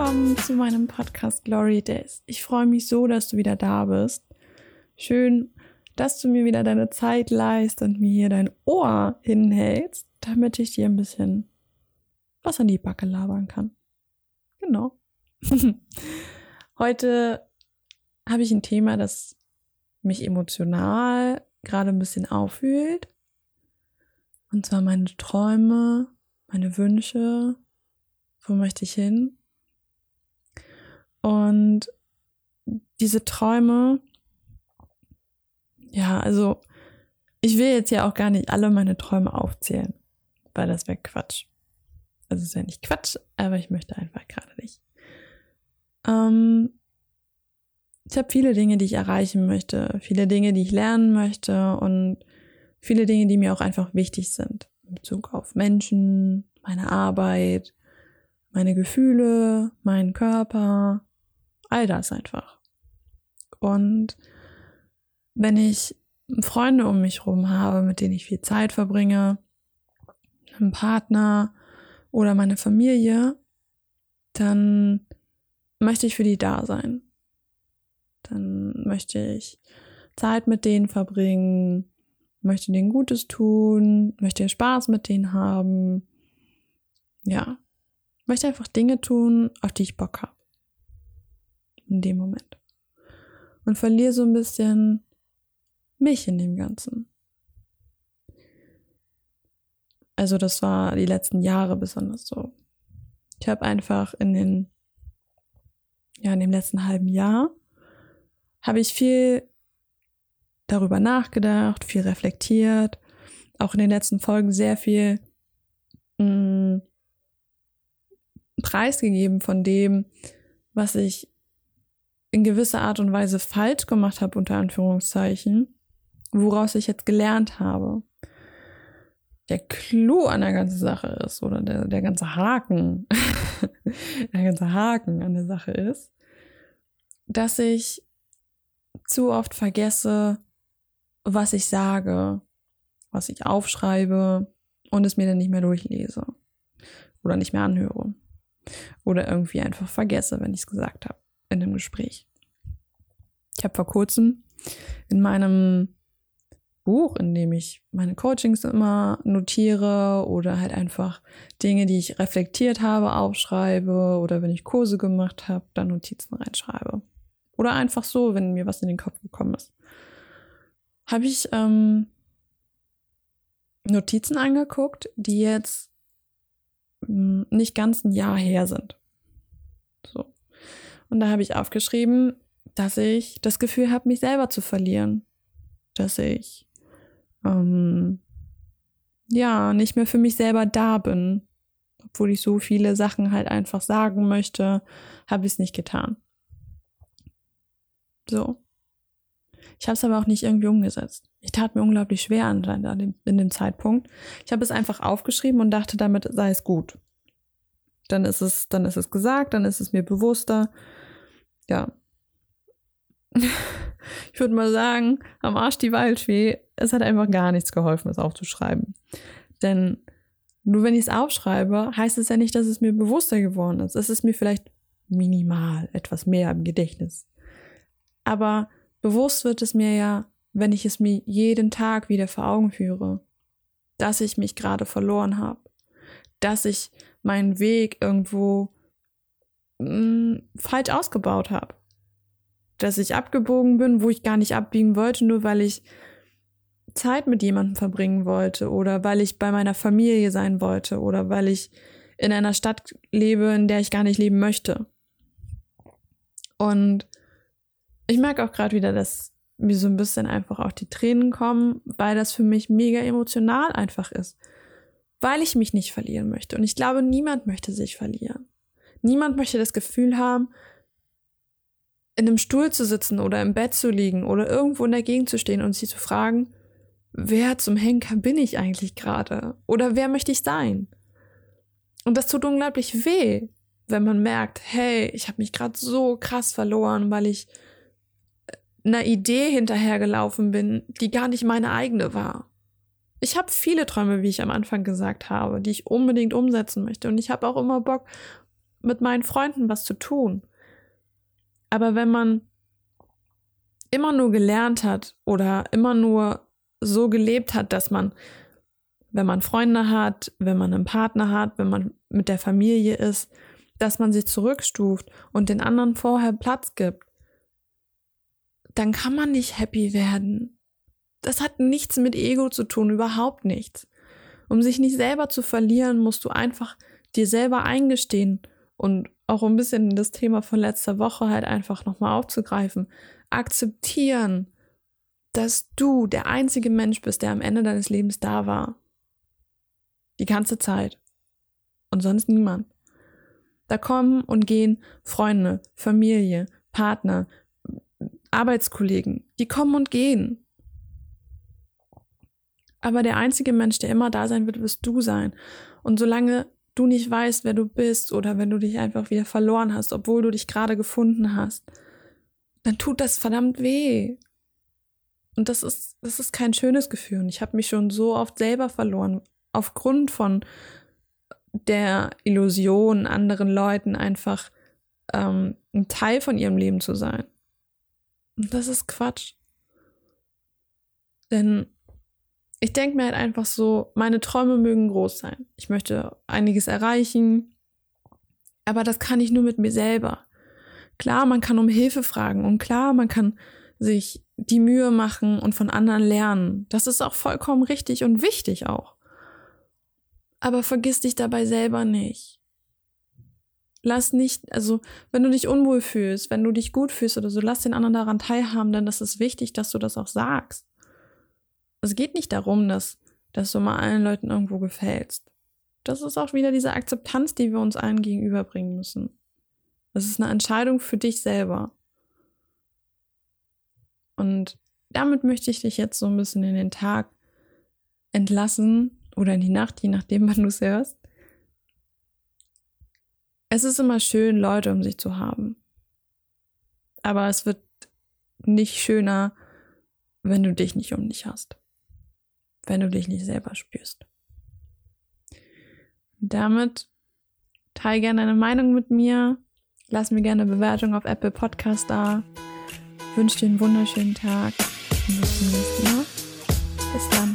willkommen zu meinem Podcast Glory Days. Ich freue mich so, dass du wieder da bist. Schön, dass du mir wieder deine Zeit leist und mir hier dein Ohr hinhältst, damit ich dir ein bisschen was an die Backe labern kann. Genau. Heute habe ich ein Thema, das mich emotional gerade ein bisschen aufwühlt. Und zwar meine Träume, meine Wünsche, wo möchte ich hin? Und diese Träume, ja, also ich will jetzt ja auch gar nicht alle meine Träume aufzählen, weil das wäre Quatsch. Also es ist ja nicht Quatsch, aber ich möchte einfach gerade nicht. Ähm, ich habe viele Dinge, die ich erreichen möchte, viele Dinge, die ich lernen möchte und viele Dinge, die mir auch einfach wichtig sind in Bezug auf Menschen, meine Arbeit, meine Gefühle, meinen Körper, all das einfach. Und wenn ich Freunde um mich herum habe, mit denen ich viel Zeit verbringe, einen Partner oder meine Familie, dann möchte ich für die da sein. Dann möchte ich Zeit mit denen verbringen, möchte denen Gutes tun, möchte Spaß mit denen haben. Ja, möchte einfach Dinge tun, auf die ich Bock habe. In dem Moment. Und verliere so ein bisschen mich in dem Ganzen. Also das war die letzten Jahre besonders so. Ich habe einfach in den, ja, in dem letzten halben Jahr habe ich viel darüber nachgedacht, viel reflektiert, auch in den letzten Folgen sehr viel mh, mm, preisgegeben von dem, was ich in gewisser Art und Weise falsch gemacht habe, unter Anführungszeichen, woraus ich jetzt gelernt habe. Der Clou an der ganzen Sache ist, oder der, der ganze Haken, der ganze Haken an der Sache ist, dass ich zu oft vergesse, was ich sage, was ich aufschreibe und es mir dann nicht mehr durchlese oder nicht mehr anhöre oder irgendwie einfach vergesse, wenn ich es gesagt habe in dem Gespräch. Ich habe vor kurzem in meinem Buch, in dem ich meine Coachings immer notiere oder halt einfach Dinge, die ich reflektiert habe, aufschreibe oder wenn ich Kurse gemacht habe, dann Notizen reinschreibe. Oder einfach so, wenn mir was in den Kopf gekommen ist. Habe ich ähm, Notizen angeguckt, die jetzt hm, nicht ganz ein Jahr her sind. So. Und da habe ich aufgeschrieben, dass ich das Gefühl habe, mich selber zu verlieren. Dass ich ähm, ja nicht mehr für mich selber da bin. Obwohl ich so viele Sachen halt einfach sagen möchte, habe ich es nicht getan. So. Ich habe es aber auch nicht irgendwie umgesetzt. Ich tat mir unglaublich schwer an, in dem Zeitpunkt. Ich habe es einfach aufgeschrieben und dachte, damit sei es gut. Dann ist es, dann ist es gesagt, dann ist es mir bewusster. Ja. ich würde mal sagen, am Arsch die Waldfee, es hat einfach gar nichts geholfen, es aufzuschreiben. Denn nur wenn ich es aufschreibe, heißt es ja nicht, dass es mir bewusster geworden ist. Es ist mir vielleicht minimal etwas mehr im Gedächtnis aber bewusst wird es mir ja, wenn ich es mir jeden Tag wieder vor Augen führe, dass ich mich gerade verloren habe, dass ich meinen Weg irgendwo mh, mm, falsch ausgebaut habe, dass ich abgebogen bin, wo ich gar nicht abbiegen wollte, nur weil ich Zeit mit jemandem verbringen wollte oder weil ich bei meiner Familie sein wollte oder weil ich in einer Stadt lebe, in der ich gar nicht leben möchte. Und ich merke auch gerade wieder, dass mir so ein bisschen einfach auch die Tränen kommen, weil das für mich mega emotional einfach ist. Weil ich mich nicht verlieren möchte. Und ich glaube, niemand möchte sich verlieren. Niemand möchte das Gefühl haben, in einem Stuhl zu sitzen oder im Bett zu liegen oder irgendwo in der Gegend zu stehen und sich zu fragen, wer zum Henker bin ich eigentlich gerade? Oder wer möchte ich sein? Und das tut unglaublich weh, wenn man merkt, hey, ich habe mich gerade so krass verloren, weil ich einer Idee hinterhergelaufen bin, die gar nicht meine eigene war. Ich habe viele Träume, wie ich am Anfang gesagt habe, die ich unbedingt umsetzen möchte. Und ich habe auch immer Bock, mit meinen Freunden was zu tun. Aber wenn man immer nur gelernt hat oder immer nur so gelebt hat, dass man, wenn man Freunde hat, wenn man einen Partner hat, wenn man mit der Familie ist, dass man sich zurückstuft und den anderen vorher Platz gibt, dann kann man nicht happy werden. Das hat nichts mit Ego zu tun, überhaupt nichts. Um sich nicht selber zu verlieren, musst du einfach dir selber eingestehen und auch ein bisschen das Thema von letzter Woche halt einfach nochmal aufzugreifen. Akzeptieren, dass du der einzige Mensch bist, der am Ende deines Lebens da war. Die ganze Zeit. Und sonst niemand. Da kommen und gehen Freunde, Familie, Partner, Arbeitskollegen. Die kommen und gehen. Aber der einzige Mensch, der immer da sein wird, wirst du sein. Und solange du nicht weißt, wer du bist oder wenn du dich einfach wieder verloren hast, obwohl du dich gerade gefunden hast, dann tut das verdammt weh. Und das ist, das ist kein schönes Gefühl. Und ich habe mich schon so oft selber verloren, aufgrund von der Illusion, anderen Leuten einfach ähm, ein Teil von ihrem Leben zu sein. Und das ist Quatsch. Denn ich denke mir halt einfach so, meine Träume mögen groß sein. Ich möchte einiges erreichen, aber das kann ich nur mit mir selber. Klar, man kann um Hilfe fragen und klar, man kann sich die Mühe machen und von anderen lernen. Das ist auch vollkommen richtig und wichtig auch. Aber vergiss dich dabei selber nicht. Lass nicht, also wenn du dich unwohl fühlst, wenn du dich gut fühlst oder so, lass den anderen daran teilhaben, denn das ist wichtig, dass du das auch sagst es geht nicht darum, dass, dass du mal allen Leuten irgendwo gefällst. Das ist auch wieder diese Akzeptanz, die wir uns allen gegenüberbringen müssen. Das ist eine Entscheidung für dich selber. Und damit möchte ich dich jetzt so ein bisschen in den Tag entlassen oder in die Nacht, je nachdem, wann du es hörst. Es ist immer schön, Leute um sich zu haben. Aber es wird nicht schöner, wenn du dich nicht um dich hast wenn du dich nicht selber spürst. damit teile gerne deine Meinung mit mir. Lass mir gerne eine Bewertung auf Apple Podcast da. Wünsche dir einen wunderschönen Tag und bis zum nächsten Mal. Bis dann.